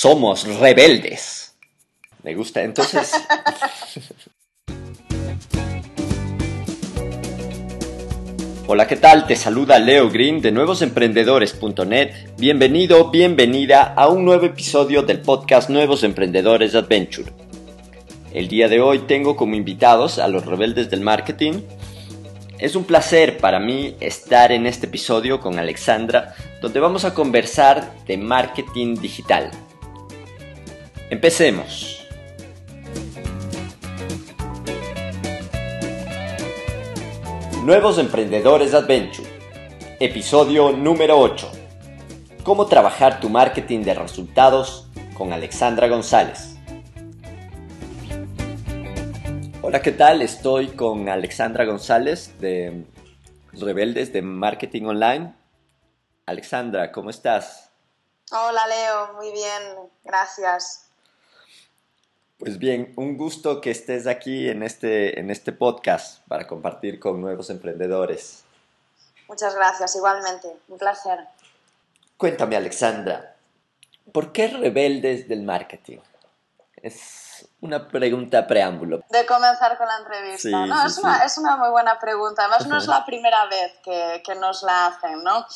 somos rebeldes. Me gusta. Entonces... Hola, ¿qué tal? Te saluda Leo Green de nuevosemprendedores.net. Bienvenido, bienvenida a un nuevo episodio del podcast Nuevos Emprendedores Adventure. El día de hoy tengo como invitados a los rebeldes del marketing. Es un placer para mí estar en este episodio con Alexandra, donde vamos a conversar de marketing digital. Empecemos. Nuevos Emprendedores Adventure. Episodio número 8. Cómo trabajar tu marketing de resultados con Alexandra González. Hola, ¿qué tal? Estoy con Alexandra González de Rebeldes de Marketing Online. Alexandra, ¿cómo estás? Hola, Leo. Muy bien. Gracias. Pues bien, un gusto que estés aquí en este, en este podcast para compartir con nuevos emprendedores. Muchas gracias, igualmente, un placer. Cuéntame, Alexandra, ¿por qué rebeldes del marketing? Es una pregunta preámbulo. De comenzar con la entrevista, ¿no? es, Una, es, Una, muy buena pregunta. Además, no es la primera vez que, que nos la hacen, ¿no?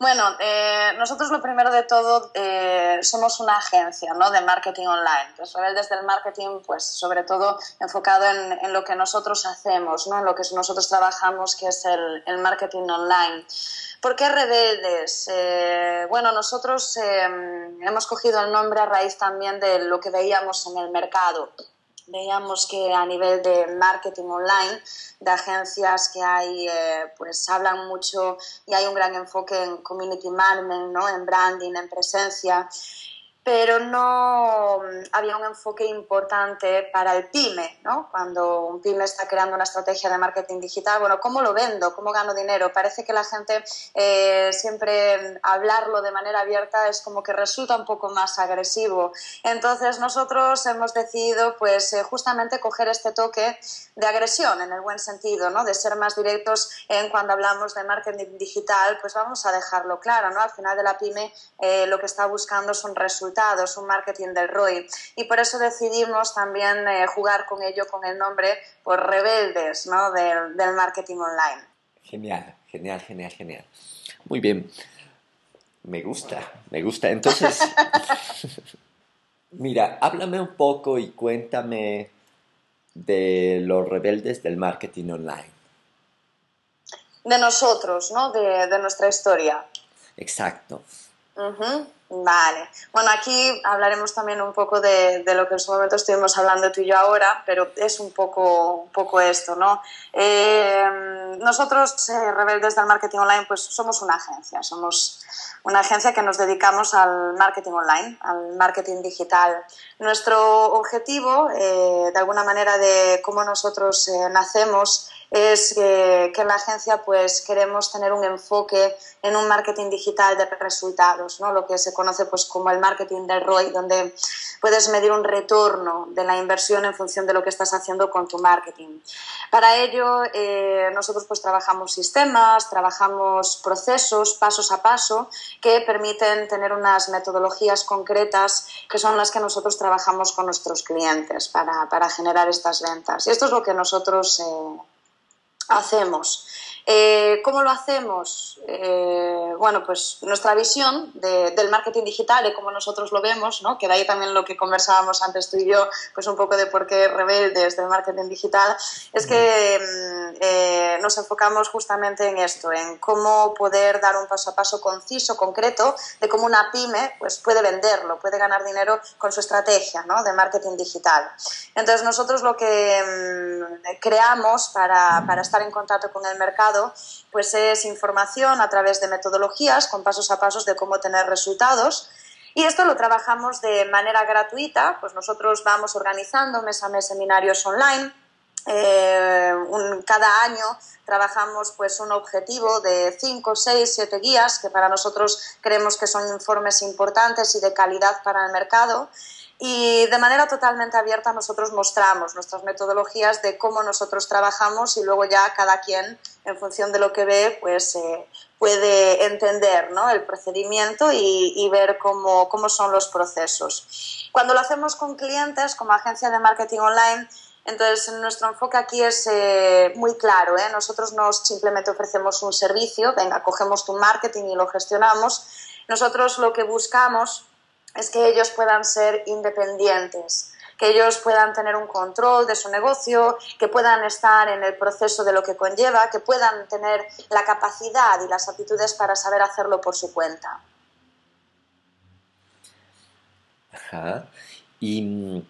Bueno, eh, nosotros lo primero de todo eh, somos una agencia ¿no? de marketing online. Pues desde el marketing, pues sobre todo enfocado en, en, lo que nosotros hacemos, ¿no? en lo que nosotros trabajamos, que es el, el marketing online. ¿Por qué rebeldes? Eh, bueno, nosotros eh, hemos cogido el nombre a raíz también de lo que veíamos en el mercado veíamos que a nivel de marketing online, de agencias que hay, eh, pues hablan mucho y hay un gran enfoque en community management, ¿no? en branding, en presencia pero no mm, había un enfoque importante para el pyme, ¿no? Cuando un pyme está creando una estrategia de marketing digital, bueno, ¿cómo lo vendo? ¿Cómo gano dinero? Parece que la gente eh, siempre hablarlo de manera abierta es como que resulta un poco más agresivo. Entonces nosotros hemos decidido pues eh, justamente coger este toque de agresión en el buen sentido, ¿no? De ser más directos en cuando hablamos de marketing digital, pues vamos a dejarlo claro, ¿no? Al final de la pyme eh, lo que está buscando son resultados un marketing del ROI. Y por eso decidimos también eh, jugar con ello con el nombre por rebeldes ¿no? del, del marketing online. Genial, genial, genial, genial. Muy bien. Me gusta, me gusta. Entonces, mira, háblame un poco y cuéntame de los rebeldes del marketing online. De nosotros, ¿no? De, de nuestra historia. Exacto. Vale. Bueno, aquí hablaremos también un poco de, lo que en su momento estuvimos hablando tú y yo ahora, pero es un poco, un poco esto, ¿no? Eh, nosotros, eh, Rebeldes del Marketing Online, pues somos una agencia, somos una agencia que nos dedicamos al marketing online, al marketing digital. Nuestro objetivo, eh, de alguna manera, de cómo nosotros nacemos, es que en la agencia pues queremos tener un enfoque en un marketing digital de resultados, ¿no? lo que se conoce pues como el marketing del ROI, donde puedes medir un retorno de la inversión en función de lo que estás haciendo con tu marketing. Para ello eh, nosotros pues trabajamos sistemas, trabajamos procesos pasos a paso que permiten tener unas metodologías concretas que son las que nosotros trabajamos con nuestros clientes para, para generar estas ventas. Y esto es lo que nosotros eh, hacemos. Eh, ¿Cómo lo hacemos? Eh, bueno, pues nuestra visión del marketing digital y como nosotros lo vemos, ¿no? que de ahí también lo que conversábamos antes tú y yo, pues un poco de por qué rebeldes del marketing digital, es que mm, eh, nos enfocamos justamente en esto, en cómo poder dar un paso a paso conciso, concreto, de cómo una pyme pues, puede venderlo, puede ganar dinero con su estrategia ¿no? de marketing digital. Entonces nosotros lo que mm, creamos para, para estar en contacto con el mercado pues es información a través de metodologías con pasos a pasos de cómo tener resultados. Y esto lo trabajamos de manera gratuita, pues nosotros vamos organizando mes a mes seminarios online. Eh, cada año trabajamos pues un objetivo de 5, 6, 7 guías que para nosotros creemos que son informes importantes y de calidad para el mercado y de manera totalmente abierta nosotros mostramos nuestras metodologías de cómo nosotros trabajamos y luego ya cada quien, en función de lo que ve, pues eh, puede entender el procedimiento y, y ver cómo, cómo son los procesos. Cuando lo hacemos con clientes, como agencia de marketing online, entonces, nuestro enfoque aquí es eh, muy claro. ¿eh? Nosotros no simplemente ofrecemos un servicio, venga, cogemos tu marketing y lo gestionamos. Nosotros lo que buscamos es que ellos puedan ser independientes, que ellos puedan tener un control de su negocio, que puedan estar en el proceso de lo que conlleva, que puedan tener la capacidad y las aptitudes para saber hacerlo por su cuenta. Ajá. Y, mm,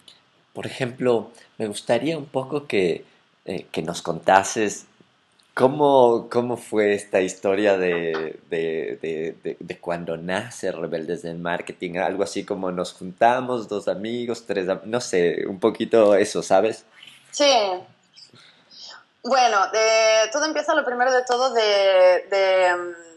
por ejemplo, me gustaría un poco que, eh, que nos contases cómo, cómo, fue esta historia de, de, de, de, cuando nace Rebeldes del Marketing, algo así como nos juntamos, dos amigos, tres, no sé, un poquito eso, ¿sabes? Sí. Bueno, todo empieza lo primero de todo de mm,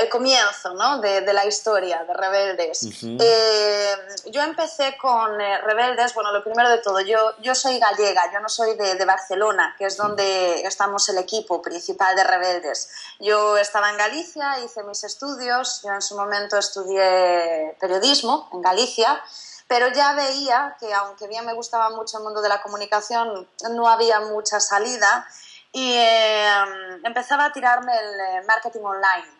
el comienzo ¿no? de, de, la historia de Rebeldes. Uh -huh. eh, yo empecé con eh, Rebeldes, bueno, lo primero de todo, yo, yo soy gallega, yo no soy de, de, Barcelona, que es donde estamos el equipo principal de Rebeldes. Yo estaba en Galicia, hice mis estudios, yo en su momento estudié periodismo en Galicia, pero ya veía que aunque bien me gustaba mucho el mundo de la comunicación, no había mucha salida y eh, empezaba a tirarme el eh, marketing online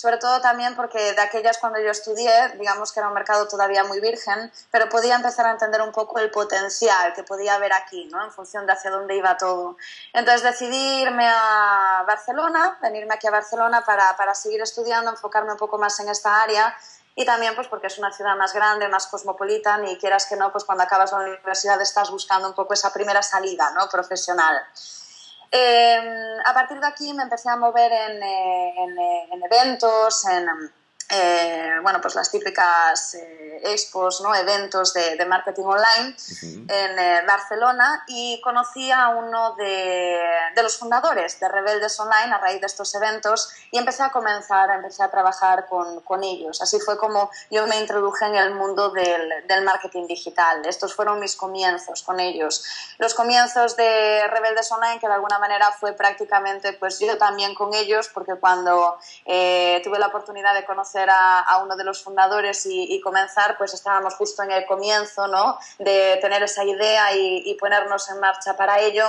sobre todo también porque de aquellas cuando yo estudié, digamos que era un mercado todavía muy virgen, pero podía empezar a entender un poco el potencial que podía haber aquí, ¿no? En función de hacia dónde iba todo. Entonces decidí irme a Barcelona, venirme aquí a Barcelona para, para seguir estudiando, enfocarme un poco más en esta área y también pues porque es una ciudad más grande, más cosmopolita y quieras que no, pues cuando acabas la universidad estás buscando un poco esa primera salida, ¿no? Profesional. Eh, a partir de aquí me empecé a mover en, eh, en, en eventos, en, eh, bueno, pues las típicas eh, expos, ¿no? eventos de, de marketing online uh -huh. en eh, Barcelona y conocí a uno de, de, los fundadores de Rebeldes Online a raíz de estos eventos y empecé a comenzar, empecé a trabajar con, con ellos. Así fue como yo me introduje en el mundo del, del, marketing digital. Estos fueron mis comienzos con ellos. Los comienzos de Rebeldes Online, que de alguna manera fue prácticamente pues yo también con ellos, porque cuando eh, tuve la oportunidad de conocer a, a, uno de los fundadores y, y, comenzar, pues estábamos justo en el comienzo, ¿no? De tener esa idea y, y ponernos en marcha para ello.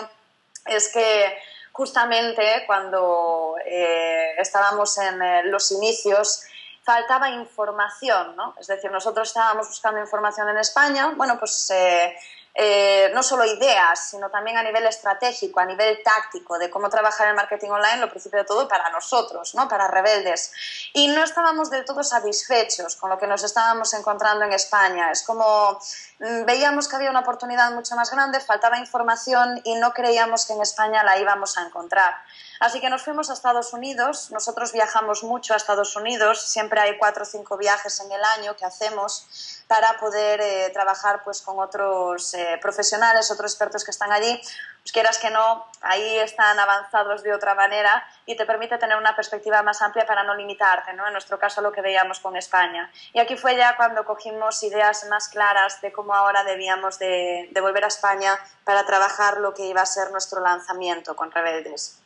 Es que justamente cuando eh, estábamos en eh, los inicios, faltaba información, ¿no? Es decir, nosotros estábamos buscando información en España, bueno, pues eh, eh, no solo ideas, sino también a nivel estratégico, a nivel táctico, de cómo trabajar el marketing online, lo principio de todo para nosotros, ¿no? para rebeldes. Y no estábamos del todo satisfechos con lo que nos estábamos encontrando en España. Es como mmm, veíamos que había una oportunidad mucho más grande, faltaba información y no creíamos que en España la íbamos a encontrar. Así que nos fuimos a Estados Unidos, nosotros viajamos mucho a Estados Unidos, siempre hay cuatro o cinco viajes en el año que hacemos para poder eh, trabajar pues, con otros eh, profesionales, otros expertos que están allí, pues quieras que no, ahí están avanzados de otra manera y te permite tener una perspectiva más amplia para no limitarte, ¿no? en nuestro caso lo que veíamos con España. Y aquí fue ya cuando cogimos ideas más claras de cómo ahora debíamos de, de volver a España para trabajar lo que iba a ser nuestro lanzamiento con Rebeldes.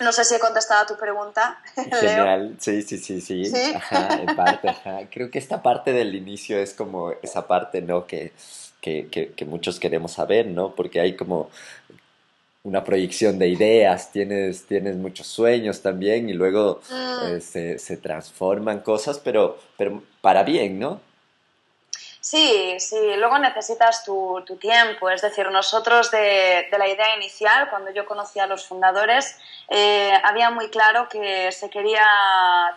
No sé si he contestado a tu pregunta. Genial, sí, sí, sí, sí. ¿Sí? Ajá, en parte, ajá. Creo que esta parte del inicio es como esa parte, ¿no? Que, que, que, que muchos queremos saber, ¿no? Porque hay como una proyección de ideas, tienes, tienes muchos sueños también y luego mm. eh, se, se transforman cosas, pero, pero para bien, ¿no? Sí, sí, luego necesitas tu, tu tiempo. Es decir, nosotros de, de, la idea inicial, cuando yo conocí a los fundadores, eh, había muy claro que se quería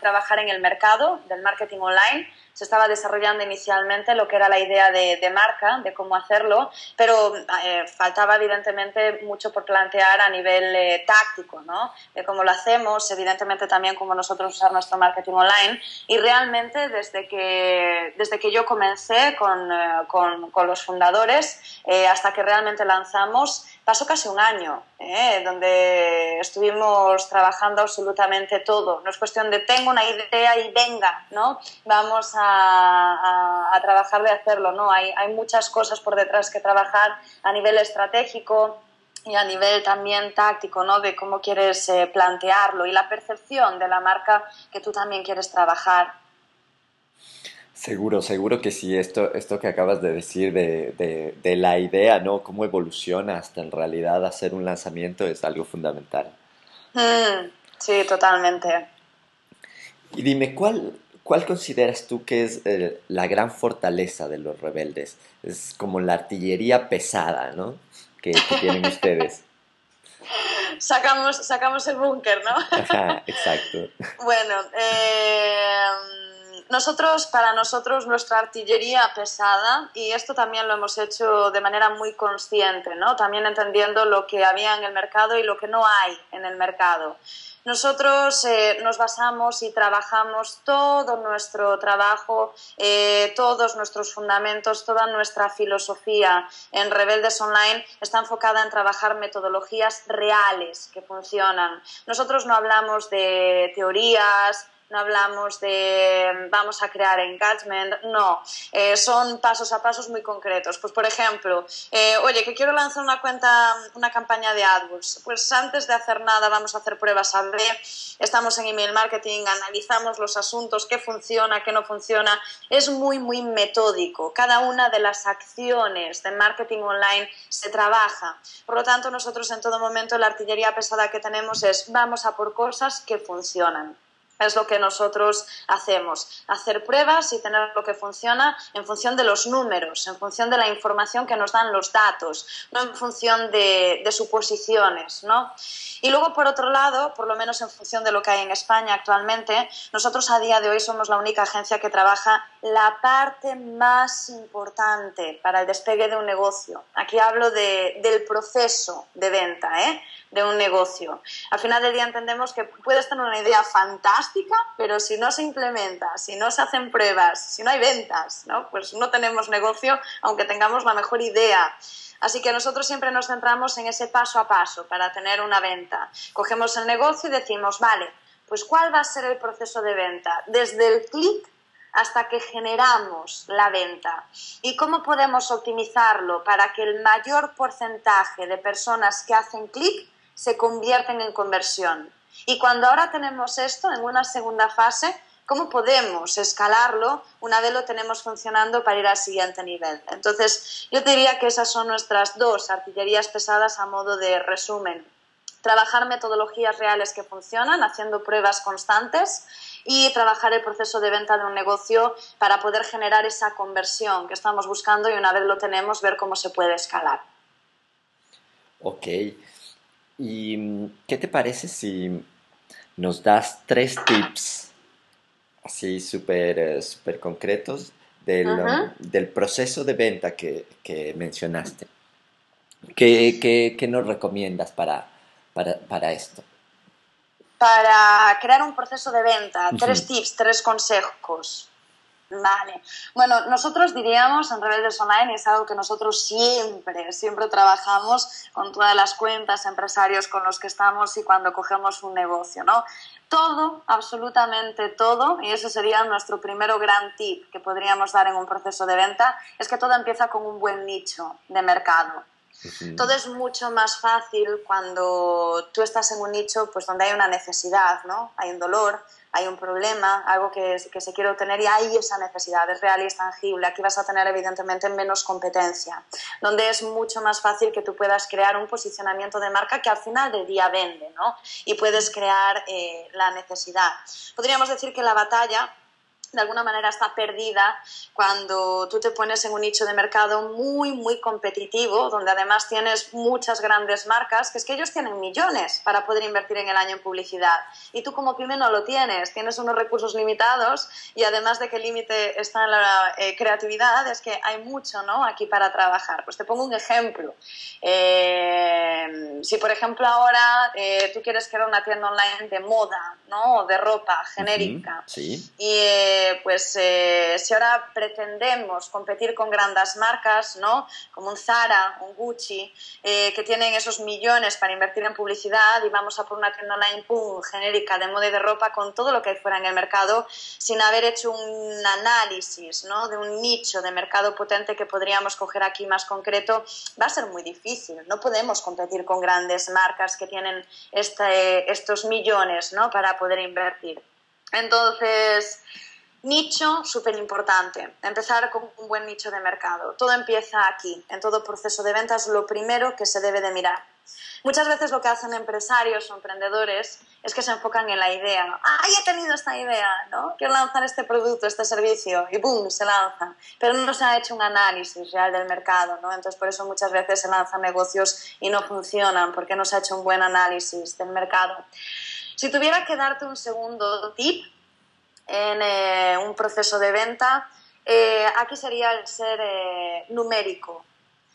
trabajar en el mercado del marketing online se estaba desarrollando inicialmente lo que era la idea de, marca, de cómo hacerlo, pero eh, faltaba evidentemente mucho por plantear a nivel eh, táctico, ¿no? De cómo lo hacemos, evidentemente también cómo nosotros usar nuestro marketing online y realmente desde que, desde que yo comencé con, eh, con, los fundadores hasta que realmente lanzamos. Pasó casi un año, donde estuvimos trabajando absolutamente todo. No es cuestión de tengo una idea y venga, ¿no? Vamos a, a, a trabajar de hacerlo, ¿no? Hay, hay muchas cosas por detrás que trabajar a nivel estratégico, y a nivel también táctico, ¿no? De cómo quieres eh, plantearlo y la percepción de la marca que tú también quieres trabajar. Seguro, seguro que sí, esto, esto que acabas de decir de, de, de, la idea, ¿no? Cómo evoluciona hasta en realidad hacer un lanzamiento es algo fundamental. Mm, sí, totalmente. Y dime, ¿cuál, ¿cuál consideras tú que es eh, la gran fortaleza de los rebeldes? Es como la artillería pesada, ¿no? que, tienen ustedes. Sacamos, sacamos el búnker, ¿no? exacto. Bueno, eh, nosotros, para nosotros, nuestra artillería pesada, y esto también lo hemos hecho de manera muy consciente, ¿no? También entendiendo lo que había en el mercado y lo que no hay en el mercado. Nosotros eh, nos basamos y trabajamos todo nuestro trabajo, eh, todos nuestros fundamentos, toda nuestra filosofía en Rebeldes Online está enfocada en trabajar metodologías reales que funcionan. Nosotros no hablamos de teorías, no hablamos de vamos a crear engagement, no, eh, son pasos a pasos muy concretos. Pues por ejemplo, eh, oye, que quiero lanzar una cuenta, una campaña de AdWords, pues antes de hacer nada vamos a hacer pruebas A-B, estamos en email marketing, analizamos los asuntos, qué funciona, qué no funciona, es muy, muy metódico. Cada una de las acciones de marketing online se trabaja. Por lo tanto, nosotros en todo momento la artillería pesada que tenemos es vamos a por cosas que funcionan. Es lo que nosotros hacemos, hacer pruebas y tener lo que funciona en función de los números, en función de la información que nos dan los datos, no en función de, suposiciones. ¿no? Y luego, por otro lado, por lo menos en función de lo que hay en España actualmente, nosotros a día de hoy somos la única agencia que trabaja la parte más importante para el despegue de un negocio. Aquí hablo de, del proceso de venta ¿eh? De un negocio. Al final del día entendemos que puedes tener una idea fantástica, pero si no se implementa, si no se hacen pruebas, si no hay ventas, ¿no? pues no tenemos negocio aunque tengamos la mejor idea. Así que nosotros siempre nos centramos en ese paso a paso para tener una venta. Cogemos el negocio y decimos, vale, pues ¿cuál va a ser el proceso de venta? Desde el clic hasta que generamos la venta. ¿Y cómo podemos optimizarlo para que el mayor porcentaje de personas que hacen clic se convierten en conversión? Y cuando ahora tenemos esto en una segunda fase, ¿Cómo podemos escalarlo una vez lo tenemos funcionando para ir al siguiente nivel? Entonces, yo diría que esas son nuestras dos artillerías pesadas a modo de resumen. Trabajar metodologías reales que funcionan, haciendo pruebas constantes y trabajar el proceso de venta de un negocio para poder generar esa conversión que estamos buscando y una vez lo tenemos, ver cómo se puede escalar. Ok. ¿Y qué te parece si nos das tres tips así súper eh, super concretos del, del, proceso de venta que, que mencionaste. ¿Qué, qué, qué nos recomiendas para, para, para, esto? Para crear un proceso de venta, tres tips, tres consejos. Vale. Bueno, nosotros diríamos en Rebeldes Online, es algo que nosotros siempre, siempre trabajamos con todas las cuentas, empresarios con los que estamos y cuando cogemos un negocio, ¿no? Todo, absolutamente todo, y ese sería nuestro primero gran tip que podríamos dar en un proceso de venta, es que todo empieza con un buen nicho de mercado. Todo es mucho más fácil cuando tú estás en un nicho pues, donde hay una necesidad, ¿no? Hay un dolor, hay un problema, algo que, que, se quiere obtener y hay esa necesidad, es real y es tangible. Aquí vas a tener evidentemente menos competencia, donde es mucho más fácil que tú puedas crear un posicionamiento de marca que al final del día vende, ¿no? Y puedes crear eh, la necesidad. Podríamos decir que la batalla de alguna manera está perdida cuando tú te pones en un nicho de mercado muy, muy competitivo, donde además tienes muchas grandes marcas, que es que ellos tienen millones para poder invertir en el año en publicidad. Y tú como pyme no lo tienes, tienes unos recursos limitados y además de que el límite está en la eh, creatividad, es que hay mucho ¿no? aquí para trabajar. Pues te pongo un ejemplo. Eh, si por ejemplo ahora eh, tú quieres crear una tienda online de moda, ¿no? O de ropa genérica. sí. Y eh, pues eh, si ahora pretendemos competir con grandes marcas, ¿no? Como un Zara, un Gucci, que tienen esos millones para invertir en publicidad y vamos a por una tienda online pum, genérica de moda y de ropa con todo lo que hay fuera en el mercado sin haber hecho un análisis, ¿no? De un nicho de mercado potente que podríamos coger aquí más concreto, va a ser muy difícil. No podemos competir con grandes marcas que tienen este, estos millones, ¿no? Para poder invertir. Entonces, nicho súper importante, empezar con un buen nicho de mercado. Todo empieza aquí, en todo proceso de ventas, lo primero que se debe de mirar. Muchas veces lo que hacen empresarios o emprendedores es que se enfocan en la idea. ¡Ah, ya he tenido esta idea! ¿no? Quiero lanzar este producto, este servicio y ¡boom! se lanza. Pero no se ha hecho un análisis real del mercado. ¿no? Entonces, por eso muchas veces se lanzan negocios y no funcionan, porque no se ha hecho un buen análisis del mercado. Si tuviera que darte un segundo tip en eh, un proceso de venta, eh, aquí sería el ser eh, numérico,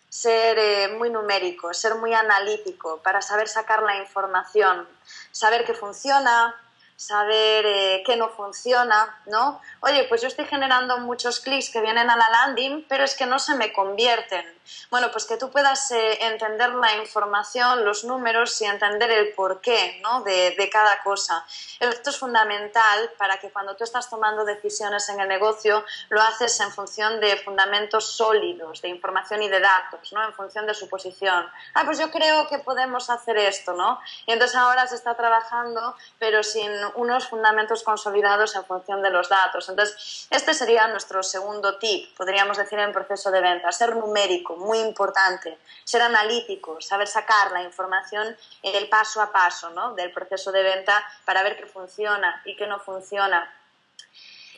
ser muy numérico, ser muy analítico para saber sacar la información, saber qué funciona, saber qué no funciona, ¿no? Oye, pues yo estoy generando muchos clics que vienen a la landing, pero es que no se me convierten. Bueno, pues que tú puedas eh, entender la información, los números y entender el porqué ¿no? de, de, cada cosa. Esto es fundamental para que cuando tú estás tomando decisiones en el negocio lo haces en función de fundamentos sólidos, de información y de datos, ¿no? en función de su posición. Ah, pues yo creo que podemos hacer esto, ¿no? Y entonces ahora se está trabajando, pero sin unos fundamentos consolidados en función de los datos. Entonces, este sería nuestro segundo tip, podríamos decir, en proceso de venta, ser numérico, muy importante. Ser analítico, saber sacar la información en el paso a paso ¿no? del proceso de venta para ver qué funciona y qué no funciona.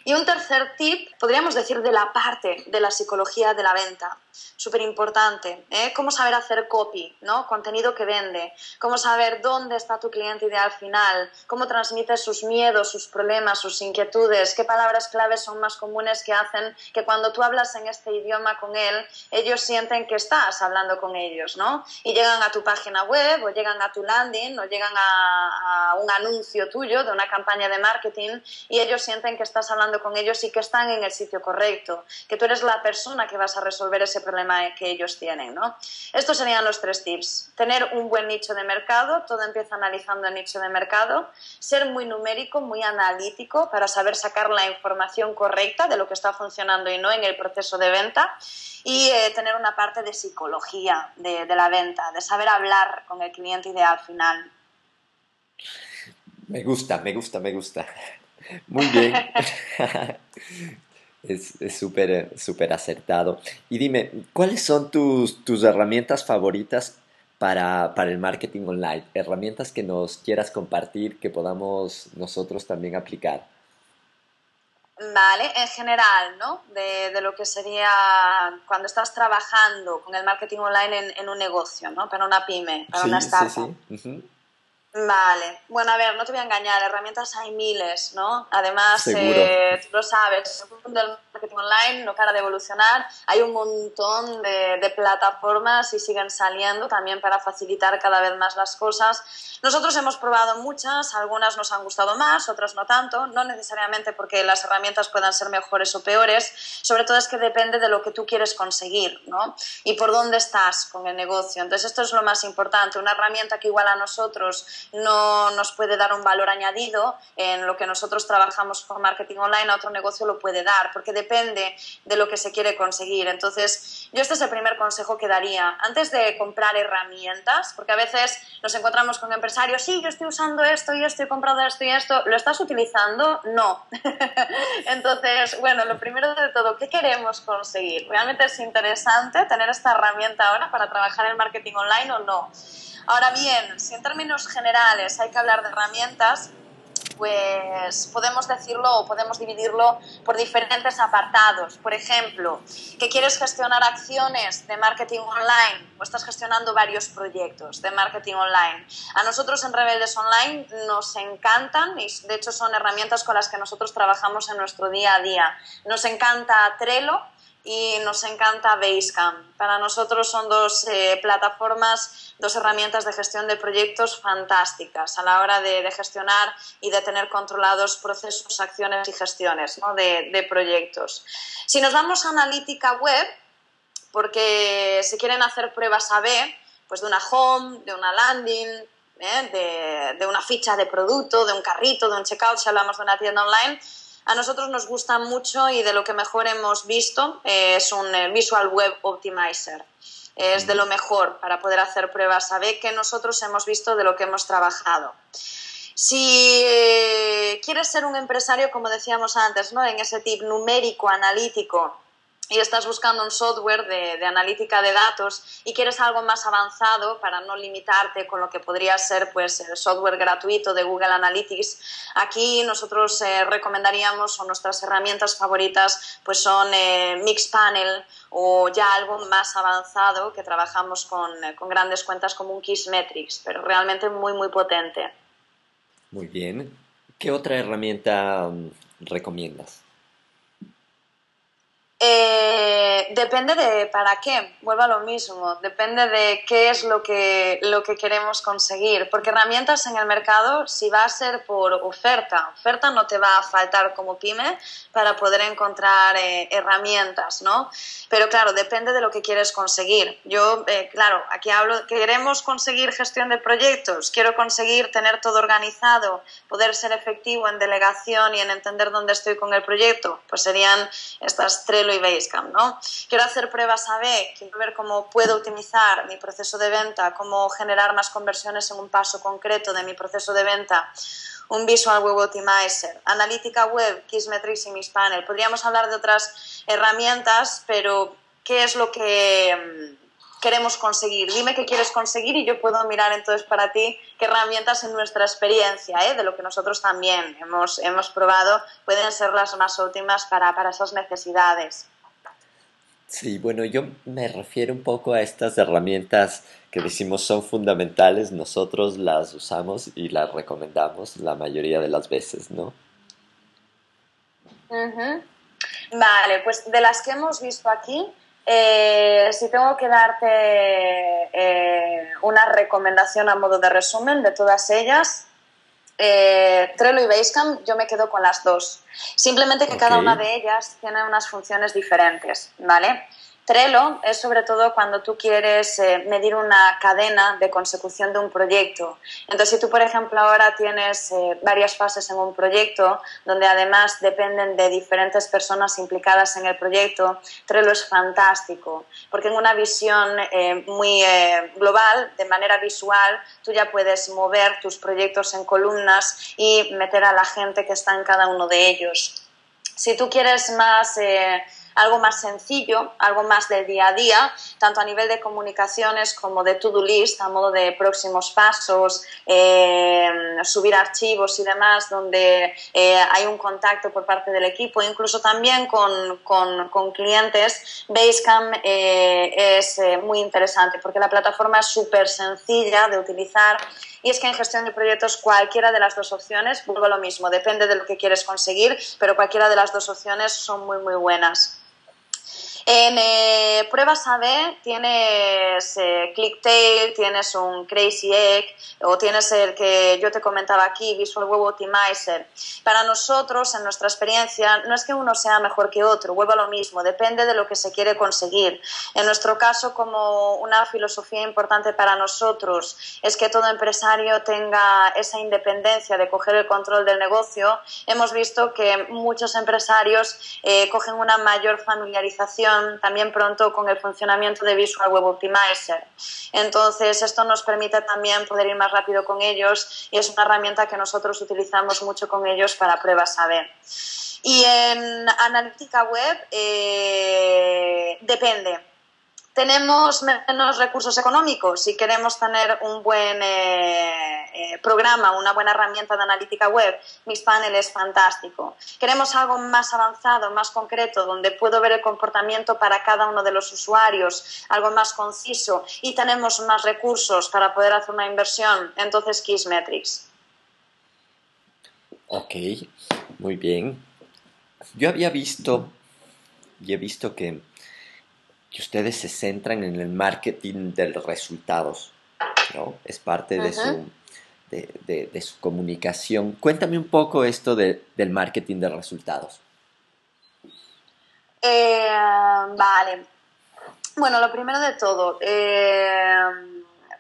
Y un tercer tip, podríamos decir, de la parte de la psicología de la venta súper importante. ¿eh? Cómo saber hacer copy, ¿no? Contenido que vende. Cómo saber dónde está tu cliente ideal final. Cómo transmite sus miedos, sus problemas, sus inquietudes. Qué palabras claves son más comunes que hacen que cuando tú hablas en este idioma con él, ellos sienten que estás hablando con ellos, ¿no? Y llegan a tu página web o llegan a tu landing o llegan a, a un anuncio tuyo de una campaña de marketing y ellos sienten que estás hablando con ellos y que están en el sitio correcto, que tú eres la persona que vas a resolver ese problema que ellos tienen. ¿no? Estos serían los tres tips. Tener un buen nicho de mercado, todo empieza analizando el nicho de mercado, ser muy numérico, muy analítico para saber sacar la información correcta de lo que está funcionando y no en el proceso de venta y eh, tener una parte de psicología de, de la venta, de saber hablar con el cliente ideal final. Me gusta, me gusta, me gusta. Muy bien. Es súper súper acertado. Y dime, ¿cuáles son tus, tus herramientas favoritas para, para, el marketing online? Herramientas que nos quieras compartir, que podamos nosotros también aplicar. Vale, en general, ¿no? De, de lo que sería cuando estás trabajando con el marketing online en, en un negocio, ¿no? Para una pyme, para una startup. Sí, sí. Vale, bueno, a ver, no te voy a engañar, herramientas hay miles, ¿no? Además, eh, tú lo sabes, el mundo del marketing online no para de evolucionar, hay un montón de, de, plataformas y siguen saliendo también para facilitar cada vez más las cosas. Nosotros hemos probado muchas, algunas nos han gustado más, otras no tanto, no necesariamente porque las herramientas puedan ser mejores o peores, sobre todo es que depende de lo que tú quieres conseguir, ¿no? Y por dónde estás con el negocio. Entonces, esto es lo más importante, una herramienta que igual a nosotros no nos puede dar un valor añadido en lo que nosotros trabajamos con marketing online, a otro negocio lo puede dar, porque depende de lo que se quiere conseguir. Entonces, yo este es el primer consejo que daría. Antes de comprar herramientas, porque a veces nos encontramos con empresarios, sí, yo estoy usando esto y estoy comprando esto y esto, ¿lo estás utilizando? No. Entonces, bueno, lo primero de todo, ¿qué queremos conseguir? ¿Realmente es interesante tener esta herramienta ahora para trabajar en marketing online o no? Ahora bien, si en términos generales hay que hablar de herramientas, pues podemos decirlo o podemos dividirlo por diferentes apartados. Por ejemplo, que quieres gestionar acciones de marketing online o estás gestionando varios proyectos de marketing online. A nosotros en Rebeldes Online nos encantan y de hecho son herramientas con las que nosotros trabajamos en nuestro día a día. Nos encanta Trello y nos encanta Basecamp. Para nosotros son dos eh, plataformas, dos herramientas de gestión de proyectos fantásticas a la hora de, gestionar y de tener controlados procesos, acciones y gestiones de, de proyectos. Si nos vamos a analítica web, porque si quieren hacer pruebas A-B, pues de una home, de una landing, ¿eh? de, una ficha de producto, de un carrito, de un checkout, si hablamos de una tienda online, a nosotros nos gusta mucho y de lo que mejor hemos visto eh, es un eh, Visual Web Optimizer. Es de lo mejor para poder hacer pruebas A-B que nosotros hemos visto de lo que hemos trabajado. Si quieres ser un empresario, como decíamos antes, ¿no? en ese tip numérico, analítico, y estás buscando un software de, analítica de datos y quieres algo más avanzado para no limitarte con lo que podría ser pues, el software gratuito de Google Analytics, aquí nosotros eh, recomendaríamos o nuestras herramientas favoritas pues son eh, Mixpanel o ya algo más avanzado que trabajamos con, eh, con grandes cuentas como un Kissmetrics, pero realmente muy, muy potente. Muy bien. ¿Qué otra herramienta mm, recomiendas? Eh, depende de para qué, vuelvo a lo mismo, depende de qué es lo que, lo que queremos conseguir, porque herramientas en el mercado, si va a ser por oferta, oferta no te va a faltar como pyme para poder encontrar eh, herramientas, ¿no? Pero claro, depende de lo que quieres conseguir. Yo, eh, claro, aquí hablo, queremos conseguir gestión de proyectos, quiero conseguir tener todo organizado, poder ser efectivo en delegación y en entender dónde estoy con el proyecto, pues serían estas tres y Basecamp, ¿no? Quiero hacer pruebas A-B, quiero ver cómo puedo optimizar mi proceso de venta, cómo generar más conversiones en un paso concreto de mi proceso de venta, un Visual Web Optimizer, analítica web, Kissmetrics y Mixpanel. Podríamos hablar de otras herramientas, pero ¿qué es lo que queremos conseguir. Dime qué quieres conseguir y yo puedo mirar entonces para ti qué herramientas en nuestra experiencia, ¿eh? de lo que nosotros también hemos, hemos probado, pueden ser las más óptimas para, para esas necesidades. Sí, bueno, yo me refiero un poco a estas herramientas que decimos son fundamentales, nosotros las usamos y las recomendamos la mayoría de las veces, ¿no? Vale, pues de las que hemos visto aquí, eh, si tengo que darte eh, una recomendación a modo de resumen de todas ellas, eh, Trello y Basecamp, yo me quedo con las dos. Simplemente que cada una de ellas tiene unas funciones diferentes, ¿vale? Trello es sobre todo cuando tú quieres eh, medir una cadena de consecución de un proyecto. Entonces, si tú, por ejemplo, ahora tienes eh, varias fases en un proyecto donde además dependen de diferentes personas implicadas en el proyecto, Trello es fantástico, porque en una visión eh, muy global, de manera visual, tú ya puedes mover tus proyectos en columnas y meter a la gente que está en cada uno de ellos. Si tú quieres más algo más sencillo, algo más del día a día, tanto a nivel de comunicaciones como de to-do list, a modo de próximos pasos, eh, subir archivos y demás, donde eh, hay un contacto por parte del equipo, incluso también con, con, clientes. Basecamp eh, es muy interesante porque la plataforma es súper sencilla de utilizar y es que en gestión de proyectos cualquiera de las dos opciones, vuelvo a lo mismo, depende de lo que quieres conseguir, pero cualquiera de las dos opciones son muy, muy buenas. En eh, pruebas A-B tienes eh, ClickTail, tienes un Crazy Egg o tienes el que yo te comentaba aquí, Visual Web Optimizer. Para nosotros, en nuestra experiencia, no es que uno sea mejor que otro, vuelvo a lo mismo, depende de lo que se quiere conseguir. En nuestro caso, como una filosofía importante para nosotros es que todo empresario tenga esa independencia de coger el control del negocio, hemos visto que muchos empresarios eh, cogen una mayor familiarización también pronto con el funcionamiento de Visual Web Optimizer. Entonces, esto nos permite también poder ir más rápido con ellos y es una herramienta que nosotros utilizamos mucho con ellos para pruebas A-B. Y en analítica web eh, depende tenemos menos recursos económicos y queremos tener un buen eh, eh, programa, una buena herramienta de analítica web, Mixpanel es fantástico. Queremos algo más avanzado, más concreto, donde puedo ver el comportamiento para cada uno de los usuarios, algo más conciso y tenemos más recursos para poder hacer una inversión, entonces Kissmetrics. Ok, muy bien. Yo había visto y he visto que que ustedes se centran en el marketing de resultados, ¿no? Es parte de, su, de, su comunicación. Cuéntame un poco esto del marketing de resultados. Eh, vale. Bueno, lo primero de todo, eh,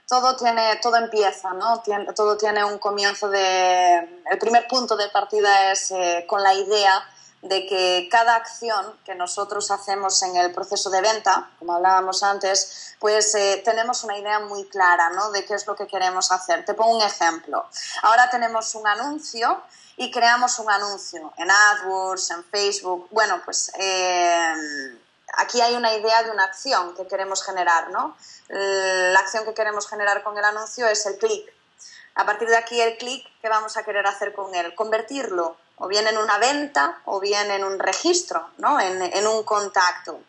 todo tiene, todo empieza, ¿no? todo tiene un comienzo de, el primer punto de partida es eh, con la idea de que cada acción que nosotros hacemos en el proceso de venta, como hablábamos antes, pues eh, tenemos una idea muy clara ¿no? de qué es lo que queremos hacer. Te pongo un ejemplo. Ahora tenemos un anuncio y creamos un anuncio en AdWords, en Facebook. Bueno, pues eh, aquí hay una idea de una acción que queremos generar, ¿no? La acción que queremos generar con el anuncio es el clic. A partir de aquí el clic, ¿qué vamos a querer hacer con él? Convertirlo o bien en una venta o bien en un registro, ¿no? en, un contacto.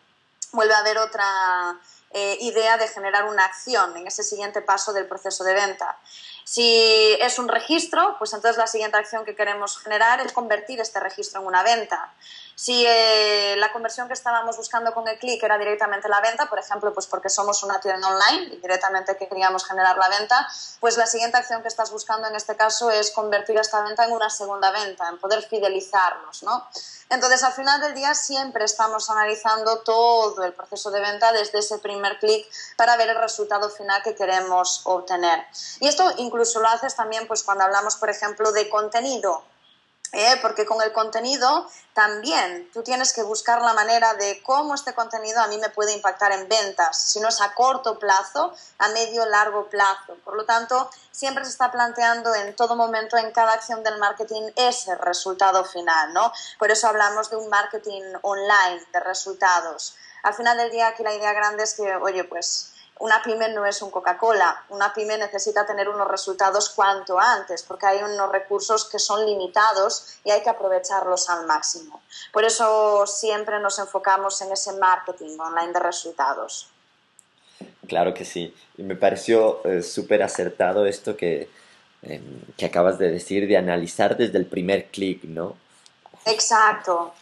Vuelve a haber otra eh, idea de generar una acción en ese siguiente paso del proceso de venta. Si es un registro, pues entonces la siguiente acción que queremos generar es convertir este registro en una venta. Si eh, la conversión que estábamos buscando con el clic era directamente la venta, por ejemplo, pues porque somos una tienda online y directamente queríamos generar la venta, pues la siguiente acción que estás buscando en este caso es convertir esta venta en una segunda venta, en poder fidelizarnos, ¿no? Entonces, al final del día siempre estamos analizando todo el proceso de venta desde ese primer clic para ver el resultado final que queremos obtener. Y esto incluso lo haces también pues cuando hablamos, por ejemplo, de contenido. ¿Eh? porque con el contenido también tú tienes que buscar la manera de cómo este contenido a mí me puede impactar en ventas, si no es a corto plazo, a medio largo plazo. Por lo tanto, siempre se está planteando en todo momento, en cada acción del marketing, ese resultado final, ¿no? Por eso hablamos de un marketing online de resultados. Al final del día, aquí la idea grande es que, oye, pues una pyme no es un Coca-Cola, una pyme necesita tener unos resultados cuanto antes, porque hay unos recursos que son limitados y hay que aprovecharlos al máximo. Por eso siempre nos enfocamos en ese marketing online de resultados. Claro que sí, y me pareció eh, súper acertado esto que, em, que acabas de decir, de analizar desde el primer clic, ¿no? Exacto,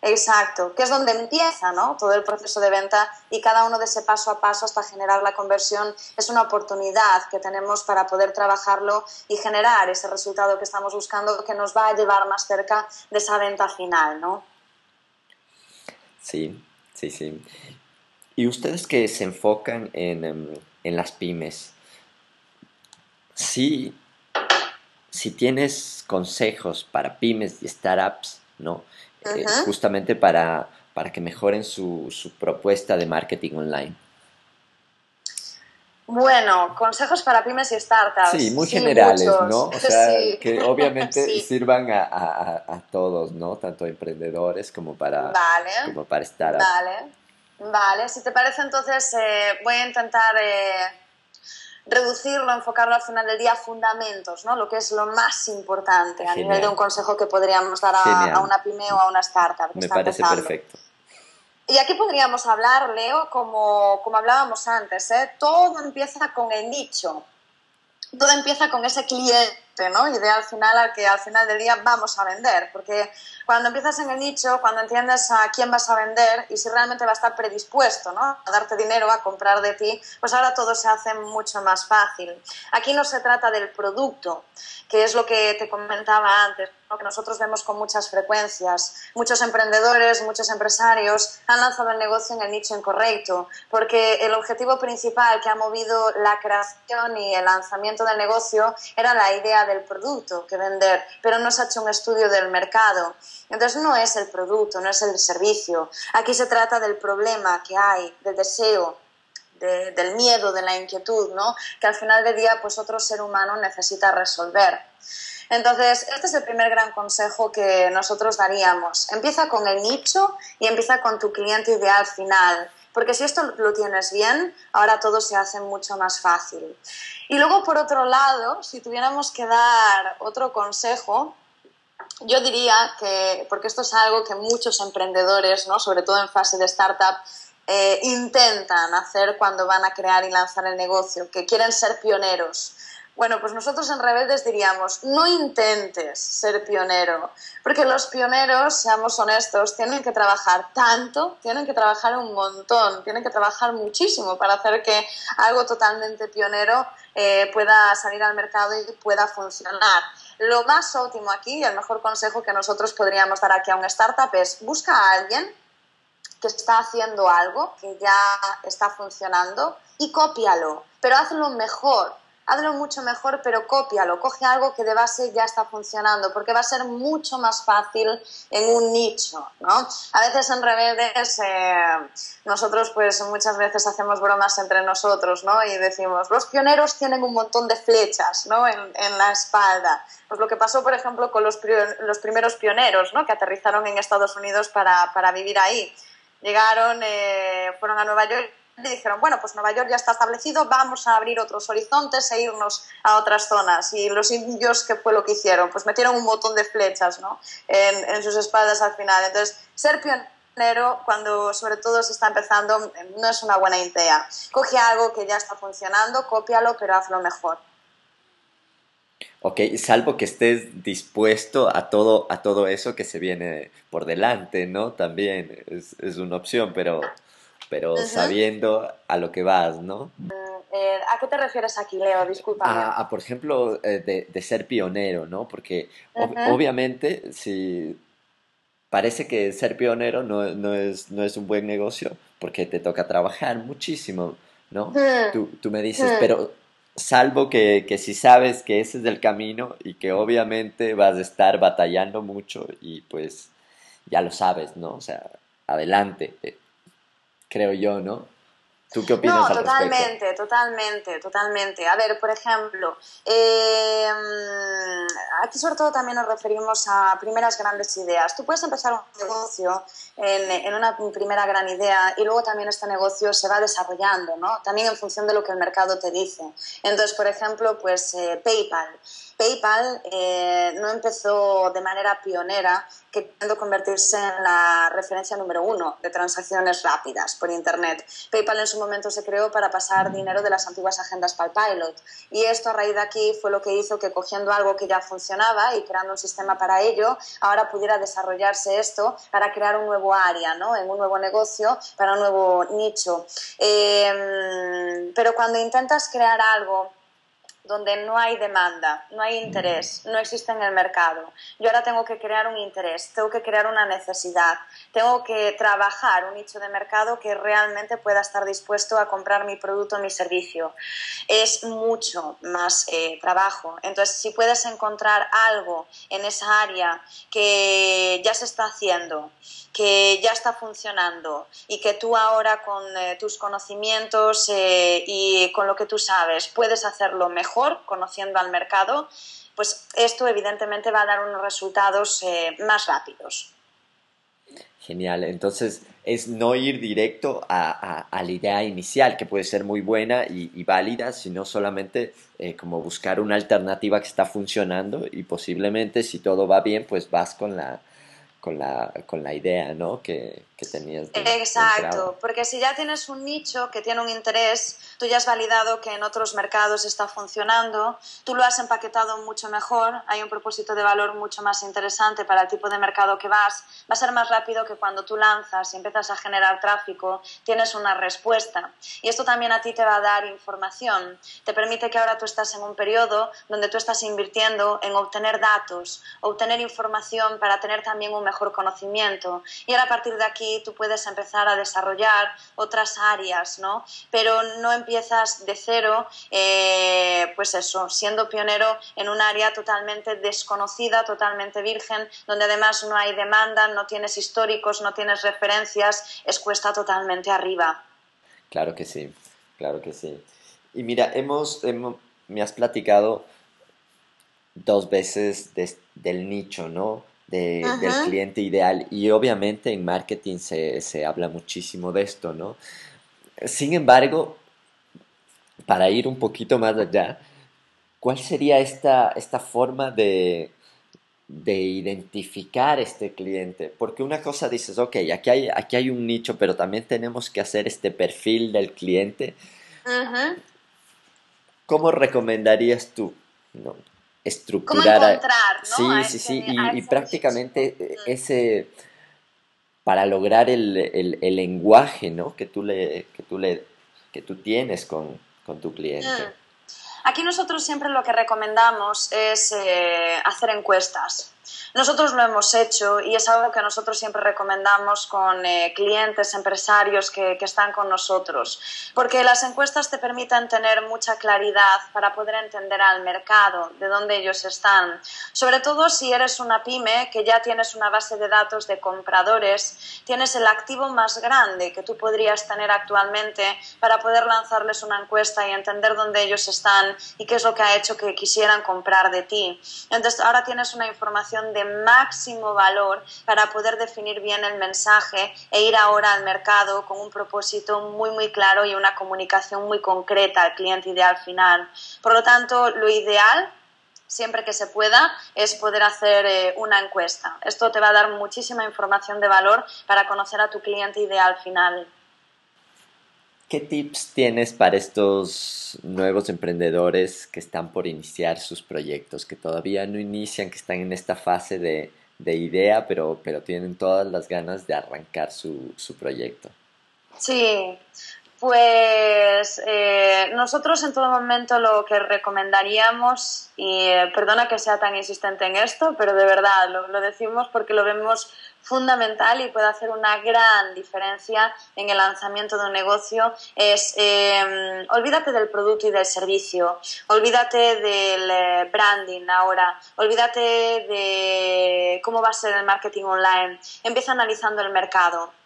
Exacto, que es donde empieza ¿no? todo el proceso de venta y cada uno de ese paso a paso hasta generar la conversión es una oportunidad que tenemos para poder trabajarlo y generar ese resultado que estamos buscando que nos va a llevar más cerca de esa venta final, ¿no? Sí, sí, sí. Y ustedes que se enfocan en, em, en las pymes, sí, si tienes consejos para pymes y startups, ¿no? Eh, justamente para, para que mejoren su, su propuesta de marketing online? Bueno, consejos para pymes y startups. Sí, muy generales, ¿no? O sea, que obviamente sirvan a, a, todos, ¿no? Tanto emprendedores como para, como para startups. Vale, vale. Si te parece, entonces eh, voy a intentar eh, reducirlo, enfocarlo al final del día a fundamentos, ¿no? lo que es lo más importante a nivel de un consejo que podríamos dar a, una pyme o a una startup. Me parece perfecto. Y aquí podríamos hablar, Leo, como, como hablábamos antes, ¿eh? todo empieza con el nicho, todo empieza con ese cliente, ¿no? Y de al final al que al final del día vamos a vender, porque cuando empiezas en el nicho, cuando entiendes a quién vas a vender y si realmente va a estar predispuesto ¿no? a darte dinero, a comprar de ti, pues ahora todo se hace mucho más fácil. Aquí no se trata del producto, que es lo que te comentaba antes, que nosotros vemos con muchas frecuencias. Muchos emprendedores, muchos empresarios han lanzado el negocio en el nicho incorrecto, porque el objetivo principal que ha movido la creación y el lanzamiento del negocio era la idea del producto que vender, pero no se ha hecho un estudio del mercado. Entonces no es el producto, no es el servicio. Aquí se trata del problema que hay, del deseo, del miedo, de la inquietud, ¿no? Que al final del día, pues otro ser humano necesita resolver. Entonces, este es el primer gran consejo que nosotros daríamos. Empieza con el nicho y empieza con tu cliente ideal final. Porque si esto lo tienes bien, ahora todo se hace mucho más fácil. Y luego, por otro lado, si tuviéramos que dar otro consejo, yo diría que, porque esto es algo que muchos emprendedores, ¿no? sobre todo en fase de startup, eh, intentan hacer cuando van a crear y lanzar el negocio, que quieren ser pioneros. Bueno, pues nosotros en Rebeldes diríamos, no intentes ser pionero, porque los pioneros, seamos honestos, tienen que trabajar tanto, tienen que trabajar un montón, tienen que trabajar muchísimo para hacer que algo totalmente pionero eh, pueda salir al mercado y pueda funcionar. Lo más óptimo aquí y el mejor consejo que nosotros podríamos dar aquí a un startup es busca a alguien que está haciendo algo que ya está funcionando y cópialo, pero hazlo mejor hazlo mucho mejor, pero cópialo, coge algo que de base ya está funcionando, porque va a ser mucho más fácil en un nicho, ¿no? A veces en Rebeldes eh, nosotros pues muchas veces hacemos bromas entre nosotros, ¿no? Y decimos, los pioneros tienen un montón de flechas, ¿no? En, la espalda. Pues lo que pasó, por ejemplo, con los, los primeros pioneros, ¿no? Que aterrizaron en Estados Unidos para, para vivir ahí. Llegaron, eh, fueron a Nueva York y dijeron, bueno, pues Nueva York ya está establecido, vamos a abrir otros horizontes e irnos a otras zonas. Y los indios, ¿qué fue lo que hicieron? Pues metieron un montón de flechas ¿no? en, sus espaldas al final. Entonces, ser pionero cuando sobre todo se está empezando no es una buena idea. Coge algo que ya está funcionando, cópialo, pero hazlo mejor. Ok, salvo que estés dispuesto a todo, a todo eso que se viene por delante, ¿no? También es, es una opción, pero pero sabiendo a lo que vas, ¿no? Mm, eh, ¿A qué te refieres aquí, Leo? Disculpa. A, por ejemplo, eh, de, de, ser pionero, ¿no? Porque obviamente, si parece que ser pionero no, no, es, no es un buen negocio, porque te toca trabajar muchísimo, ¿no? Tú, tú, me dices, pero salvo que, que, si sabes que ese es el camino y que obviamente vas a estar batallando mucho y pues ya lo sabes, ¿no? O sea, adelante creo yo, ¿no? ¿Tú qué opinas? No, totalmente, totalmente, totalmente. A ver, por ejemplo, eh, aquí sobre todo también nos referimos a primeras grandes ideas. Tú puedes empezar un negocio en, en, una primera gran idea y luego también este negocio se va desarrollando, ¿no? También en función de lo que el mercado te dice. Entonces, por ejemplo, pues eh, PayPal. PayPal eh, no empezó de manera pionera queriendo convertirse en la referencia número uno de transacciones rápidas por Internet. PayPal en su momento se creó para pasar dinero de las antiguas agendas Pilot y esto a raíz de aquí fue lo que hizo que cogiendo algo que ya funcionaba y creando un sistema para ello, ahora pudiera desarrollarse esto para crear un nuevo área, ¿no? en un nuevo negocio, para un nuevo nicho. Eh, pero cuando intentas crear algo donde no hay demanda, no hay interés, no existe en el mercado. Yo ahora tengo que crear un interés, tengo que crear una necesidad, tengo que trabajar un nicho de mercado que realmente pueda estar dispuesto a comprar mi producto mi servicio. Es mucho más eh, trabajo. Entonces, si puedes encontrar algo en esa área que ya se está haciendo, que ya está funcionando y que tú ahora con eh, tus conocimientos eh, y con lo que tú sabes puedes hacerlo mejor conociendo al mercado, pues esto evidentemente va a dar unos resultados eh, más rápidos. Genial, entonces es no ir directo a, la idea inicial, que puede ser muy buena y, válida, sino solamente como buscar una alternativa que está funcionando y posiblemente si todo va bien, pues vas con la, con la, con la idea ¿no? que, que tenías. Exacto, porque si ya tienes un nicho que tiene un interés, tú ya has validado que en otros mercados está funcionando, tú lo has empaquetado mucho mejor, hay un propósito de valor mucho más interesante para el tipo de mercado que vas, va a ser más rápido que cuando tú lanzas y empiezas a generar tráfico, tienes una respuesta. Y esto también a ti te va a dar información, te permite que ahora tú estás en un periodo donde tú estás invirtiendo en obtener datos, obtener información para tener también un mejor conocimiento. Y ahora a partir de aquí tú puedes empezar a desarrollar otras áreas, ¿no? Pero no empiezas de cero, eh, pues eso, siendo pionero en un área totalmente desconocida, totalmente virgen, donde además no hay demanda, no tienes históricos, no tienes referencias, es cuesta totalmente arriba. Claro que sí, claro que sí. Y mira, hemos, me has platicado dos veces del nicho, ¿no? Del cliente ideal. Y obviamente en marketing se, se, habla muchísimo de esto, ¿no? Sin embargo, para ir un poquito más allá, ¿cuál sería esta, esta forma de, de identificar este cliente? Porque una cosa dices, ok, aquí hay, aquí hay un nicho, pero también tenemos que hacer este perfil del cliente. ¿cómo recomendarías tú ¿no? Estructurar? ¿Cómo encontrar, ¿no? Sí, sí, sí, y, prácticamente mm. ese, para lograr el, el, lenguaje, ¿no? Que tú, le, que tú, le, que tú tienes con, con tu cliente. Mm. Aquí nosotros siempre lo que recomendamos es eh, hacer encuestas. Nosotros lo hemos hecho y es algo que nosotros siempre recomendamos con eh, clientes, empresarios que, que, están con nosotros, porque las encuestas te permiten tener mucha claridad para poder entender al mercado, de dónde ellos están. Sobre todo si eres una pyme que ya tienes una base de datos de compradores, tienes el activo más grande que tú podrías tener actualmente para poder lanzarles una encuesta y entender dónde ellos están y qué es lo que ha hecho que quisieran comprar de ti. Entonces ahora tienes una información de máximo valor para poder definir bien el mensaje e ir ahora al mercado con un propósito muy muy claro y una comunicación muy concreta al cliente ideal final. Por lo tanto, lo ideal siempre que se pueda, es poder hacer eh, una encuesta. Esto te va a dar muchísima información de valor para conocer a tu cliente ideal final. ¿Qué tips tienes para estos nuevos emprendedores que están por iniciar sus proyectos, que todavía no inician, que están en esta fase de, idea, pero, pero tienen todas las ganas de arrancar su, su proyecto? Sí, pues eh, nosotros en todo momento lo que recomendaríamos, y eh, perdona que sea tan insistente en esto, pero de verdad lo, decimos porque lo vemos fundamental y puede hacer una gran diferencia en el lanzamiento de un negocio, es eh, olvídate del producto y del servicio, olvídate del branding ahora, olvídate de cómo va a ser el marketing online, empieza analizando el mercado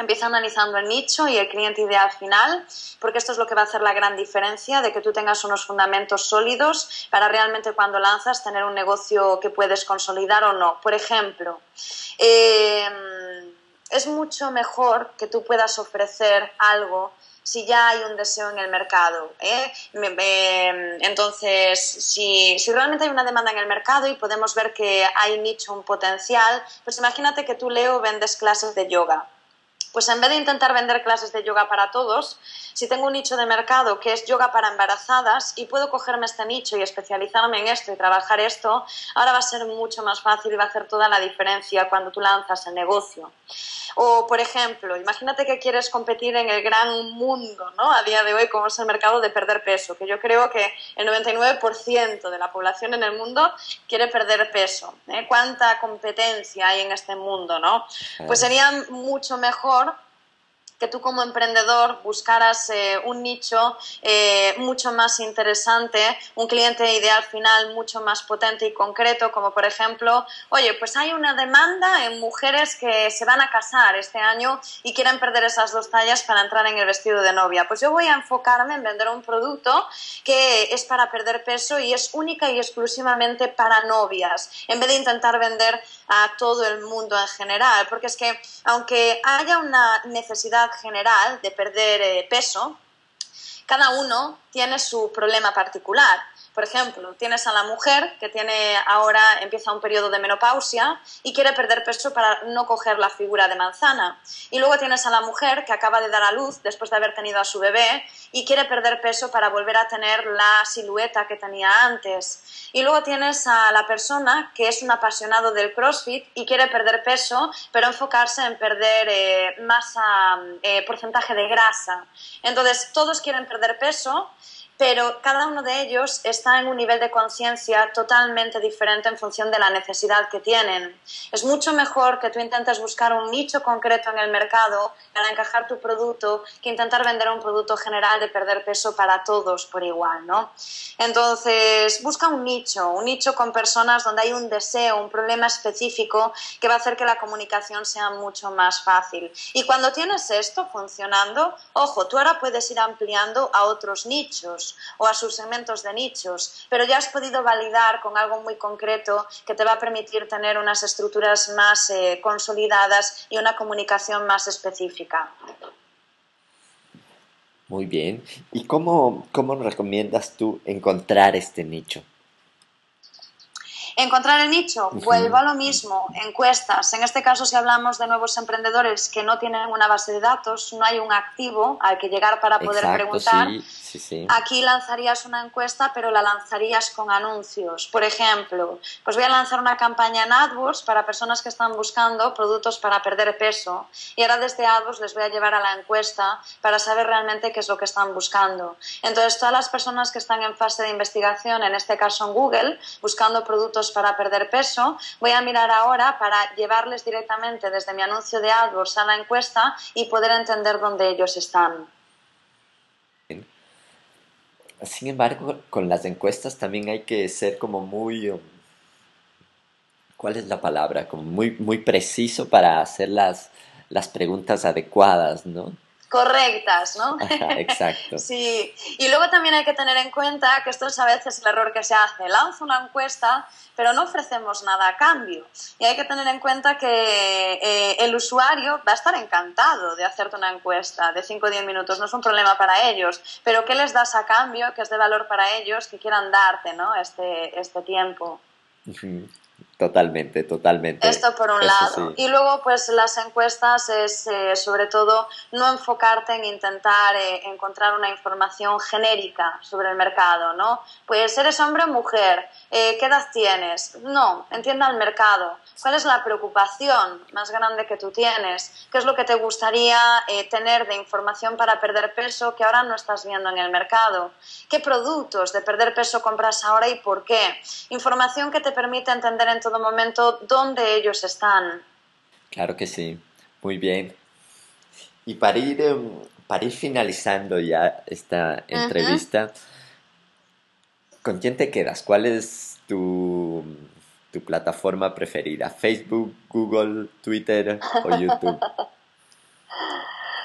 Empieza analizando el nicho y el cliente ideal final, porque esto es lo que va a hacer la gran diferencia de que tú tengas unos fundamentos sólidos para realmente cuando lanzas tener un negocio que puedes consolidar o no. Por ejemplo, em, es mucho mejor que tú puedas ofrecer algo si ya hay un deseo en el mercado. ¿eh? Entonces, si, si, realmente hay una demanda en el mercado y podemos ver que hay nicho, un potencial, pues imagínate que tú, Leo, vendes clases de yoga. Pues en vez de intentar vender clases de yoga para todos, si tengo un nicho de mercado que es yoga para embarazadas y puedo cogerme este nicho y especializarme en esto y trabajar esto, ahora va a ser mucho más fácil y va a hacer toda la diferencia cuando tú lanzas el negocio. O, por ejemplo, imagínate que quieres competir en el gran mundo, ¿no? A día de hoy, como es el mercado de perder peso, que yo creo que el 99% de la población en el mundo quiere perder peso. ¿eh? ¿Cuánta competencia hay en este mundo, no? Pues sería mucho mejor que tú como emprendedor buscaras eh, un nicho eh, mucho más interesante, un cliente ideal final mucho más potente y concreto, como por ejemplo, oye, pues hay una demanda en mujeres que se van a casar este año y quieren perder esas dos tallas para entrar en el vestido de novia. Pues yo voy a enfocarme en vender un producto que es para perder peso y es única y exclusivamente para novias, en vez de intentar vender a todo el mundo en general, porque es que aunque haya una necesidad general de perder eh, peso, cada uno tiene su problema particular. Por ejemplo, tienes a la mujer que tiene ahora empieza un periodo de menopausia y quiere perder peso para no coger la figura de manzana. Y luego tienes a la mujer que acaba de dar a luz después de haber tenido a su bebé y quiere perder peso para volver a tener la silueta que tenía antes. Y luego tienes a la persona que es un apasionado del CrossFit y quiere perder peso, pero enfocarse en perder eh, masa, eh, porcentaje de grasa. Entonces, todos quieren perder peso, pero cada uno de ellos está en un nivel de conciencia totalmente diferente en función de la necesidad que tienen. Es mucho mejor que tú intentes buscar un nicho concreto en el mercado para encajar tu producto que intentar vender un producto general de perder peso para todos por igual, ¿no? Entonces, busca un nicho, un nicho con personas donde hay un deseo, un problema específico que va a hacer que la comunicación sea mucho más fácil. Y cuando tienes esto funcionando, ojo, tú ahora puedes ir ampliando a otros nichos o a sus segmentos de nichos, pero ya has podido validar con algo muy concreto que te va a permitir tener unas estructuras más eh, consolidadas y una comunicación más específica. Muy bien. ¿Y cómo, cómo recomiendas tú encontrar este nicho? Encontrar el nicho, vuelvo a lo mismo, encuestas. En este caso, si hablamos de nuevos emprendedores que no tienen una base de datos, no hay un activo al que llegar para poder preguntar. Aquí lanzarías una encuesta, pero la lanzarías con anuncios. Por ejemplo, pues voy a lanzar una campaña en AdWords para personas que están buscando productos para perder peso. Y ahora desde AdWords les voy a llevar a la encuesta para saber realmente qué es lo que están buscando. Entonces, todas las personas que están en fase de investigación, en este caso en Google, buscando productos para perder peso, voy a mirar ahora para llevarles directamente desde mi anuncio de AdWords a la encuesta y poder entender dónde ellos están. Sin embargo, con las encuestas también hay que ser como muy, um, ¿cuál es la palabra? Como muy, muy preciso para hacer las, las preguntas adecuadas, ¿no? Correctas, ¿no? exacto. sí, y luego también hay que tener en cuenta que esto es a veces el error que se hace. Lanzo una encuesta, pero no ofrecemos nada a cambio. Y hay que tener en cuenta que eh, el usuario va a estar encantado de hacerte una encuesta de 5 o 10 minutos, no es un problema para ellos, pero ¿qué les das a cambio que es de valor para ellos que quieran darte ¿no? este, este tiempo? Totalmente, totalmente. Esto por un lado. Y luego, pues las encuestas es eh, sobre todo no enfocarte en intentar eh, encontrar una información genérica sobre el mercado, ¿no? Pues eres hombre o mujer, eh, ¿qué edad tienes? No, entienda el mercado. ¿Cuál es la preocupación más grande que tú tienes? ¿Qué es lo que te gustaría tener de información para perder peso que ahora no estás viendo en el mercado? ¿Qué productos de perder peso compras ahora y por qué? Información que te permite entender en todo momento dónde ellos están. Claro que sí, muy bien. Y para ir, em, para ir finalizando ya esta entrevista, ¿con quién te quedas? ¿Cuál es tu, tu plataforma preferida? ¿Facebook, Google, Twitter o YouTube?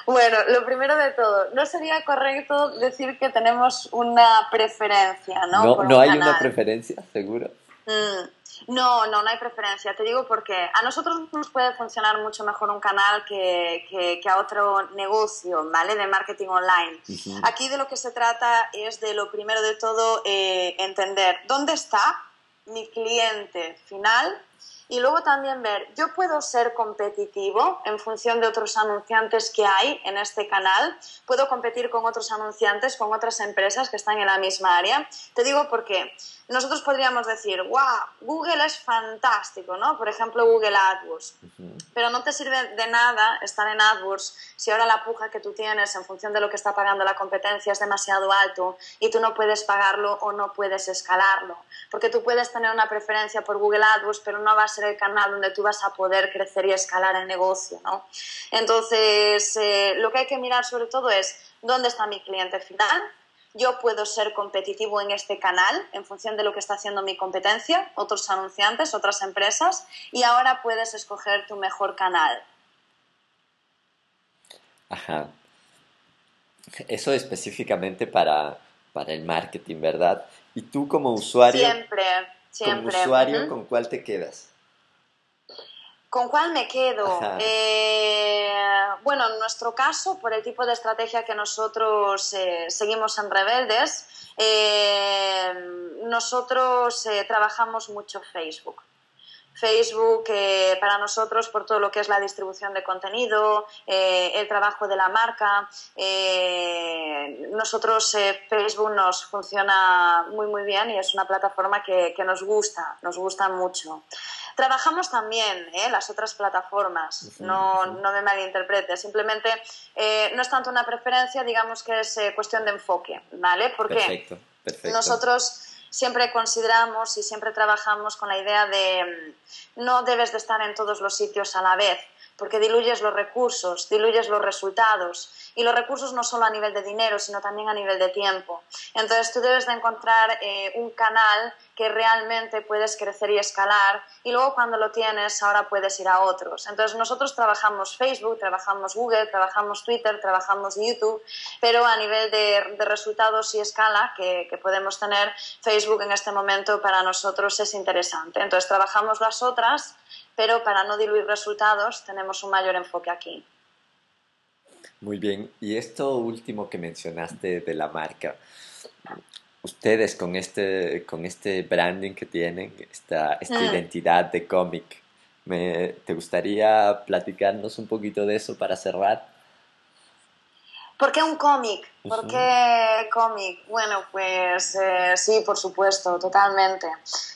Bueno, lo primero de todo, no sería correcto decir que tenemos una preferencia, ¿no? No, no hay una preferencia, seguro. Mm. No, no, no hay preferencia. Te digo porque a nosotros nos puede funcionar mucho mejor un canal que, que, a otro negocio, ¿vale? De marketing online. Aquí de lo que se trata es de lo primero de todo eh, entender dónde está mi cliente final y luego también ver, yo puedo ser competitivo en función de otros anunciantes que hay en este canal, puedo competir con otros anunciantes, con otras empresas que están en la misma área. Te digo porque nosotros podríamos decir, wow, Google es fantástico, ¿no? Por ejemplo, Google AdWords. Pero no te sirve de nada estar en AdWords si ahora la puja que tú tienes en función de lo que está pagando la competencia es demasiado alto y tú no puedes pagarlo o no puedes escalarlo. Porque tú puedes tener una preferencia por Google AdWords, pero no va a ser el canal donde tú vas a poder crecer y escalar el negocio, ¿no? Entonces, eh, lo que hay que mirar sobre todo es dónde está mi cliente final yo puedo ser competitivo en este canal en función de lo que está haciendo mi competencia, otros anunciantes, otras empresas, y ahora puedes escoger tu mejor canal. Ajá. Eso específicamente para, para el marketing, ¿verdad? Y tú como usuario... Siempre, siempre. Como usuario, ¿con cuál te quedas? ¿Con cuál me quedo? Eh, bueno, en nuestro caso, por el tipo de estrategia que nosotros eh, seguimos en Rebeldes, eh, nosotros trabajamos mucho Facebook. Facebook para nosotros por todo lo que es la distribución de contenido, el trabajo de la marca. nosotros Facebook nos funciona muy muy bien y es una plataforma que, que nos gusta, nos gusta mucho. Trabajamos también ¿eh? las otras plataformas, no, no me malinterprete, simplemente eh, no es tanto una preferencia, digamos que es eh, cuestión de enfoque, ¿vale? Porque nosotros siempre consideramos y siempre trabajamos con la idea de mm, no debes de estar en todos los sitios a la vez, porque diluyes los recursos, diluyes los resultados y los recursos no solo a nivel de dinero, sino también a nivel de tiempo. Entonces tú debes de encontrar eh, un canal que realmente puedes crecer y escalar y luego cuando lo tienes ahora puedes ir a otros. Entonces nosotros trabajamos Facebook, trabajamos Google, trabajamos Twitter, trabajamos YouTube, pero a nivel de, resultados y escala que, que podemos tener, Facebook en este momento para nosotros es interesante. Entonces trabajamos las otras, pero para no diluir resultados tenemos un mayor enfoque aquí. Muy bien, y esto último que mencionaste de la marca, ustedes con este, con este branding que tienen, esta, esta mm. identidad de cómic, ¿te gustaría platicarnos un poquito de eso para cerrar? ¿Por qué un cómic? ¿Por qué cómic? Bueno, pues eh, sí, por supuesto, totalmente.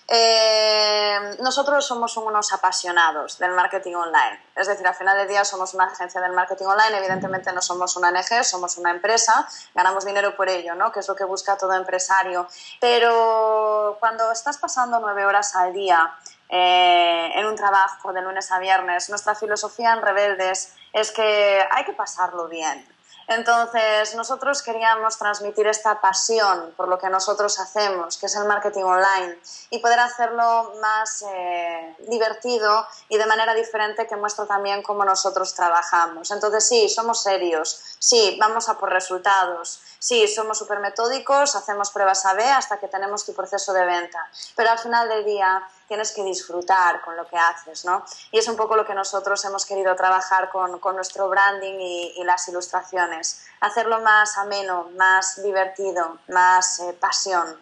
Eh, nosotros somos unos apasionados del marketing online. Es decir, al final del día somos una agencia del marketing online. Evidentemente no somos una NG, somos una empresa. Ganamos dinero por ello, ¿no? Que es lo que busca todo empresario. Pero cuando estás pasando nueve horas al día eh, en un trabajo de lunes a viernes, nuestra filosofía en Rebeldes es que hay que pasarlo bien entonces, nosotros queríamos transmitir esta pasión por lo que nosotros hacemos, que es el marketing online, y poder hacerlo más eh, divertido y de manera diferente que muestra también cómo nosotros trabajamos. Entonces, sí, somos serios, sí, vamos a por resultados, sí, somos súper metódicos, hacemos pruebas A-B hasta que tenemos tu proceso de venta, pero al final del día tienes que disfrutar con lo que haces, ¿no? Y es un poco lo que nosotros hemos querido trabajar con, con nuestro branding y, las ilustraciones, hacerlo más ameno, más divertido, más eh, pasión.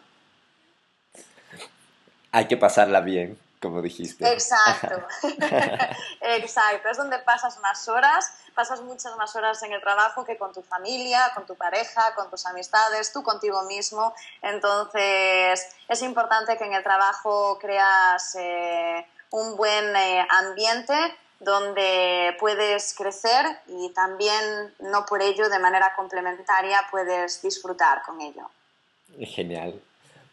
Hay que pasarla bien, como dijiste. Exacto, exacto, es donde pasas más horas pasas muchas más horas en el trabajo que con tu familia, con tu pareja, con tus amistades, tú contigo mismo. Entonces, es importante que en el trabajo creas eh, un buen eh, ambiente donde puedes crecer y también, no por ello, de manera complementaria, puedes disfrutar con ello. Genial.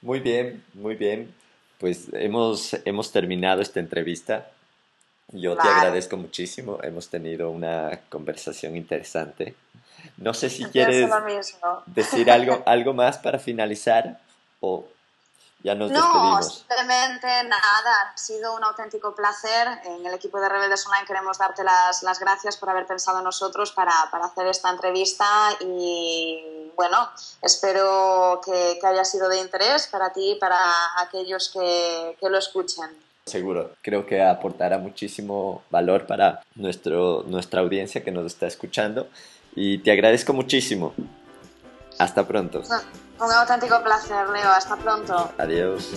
Muy bien, muy bien. Pues hemos, hemos terminado esta entrevista. Yo te agradezco muchísimo, hemos tenido una conversación interesante. No sé si quieres decir algo, algo más para finalizar o ya nos no, simplemente nada, ha sido un auténtico placer. En el equipo de Rebeldes Online queremos darte las, las gracias por haber pensado en nosotros para, para, hacer esta entrevista y bueno, espero que, que, haya sido de interés para ti y para aquellos que, que lo escuchen. Seguro, creo que aportará muchísimo valor para nuestro, nuestra audiencia que nos está escuchando y te agradezco muchísimo. Hasta pronto. Un auténtico placer, Leo. Hasta pronto. Adiós.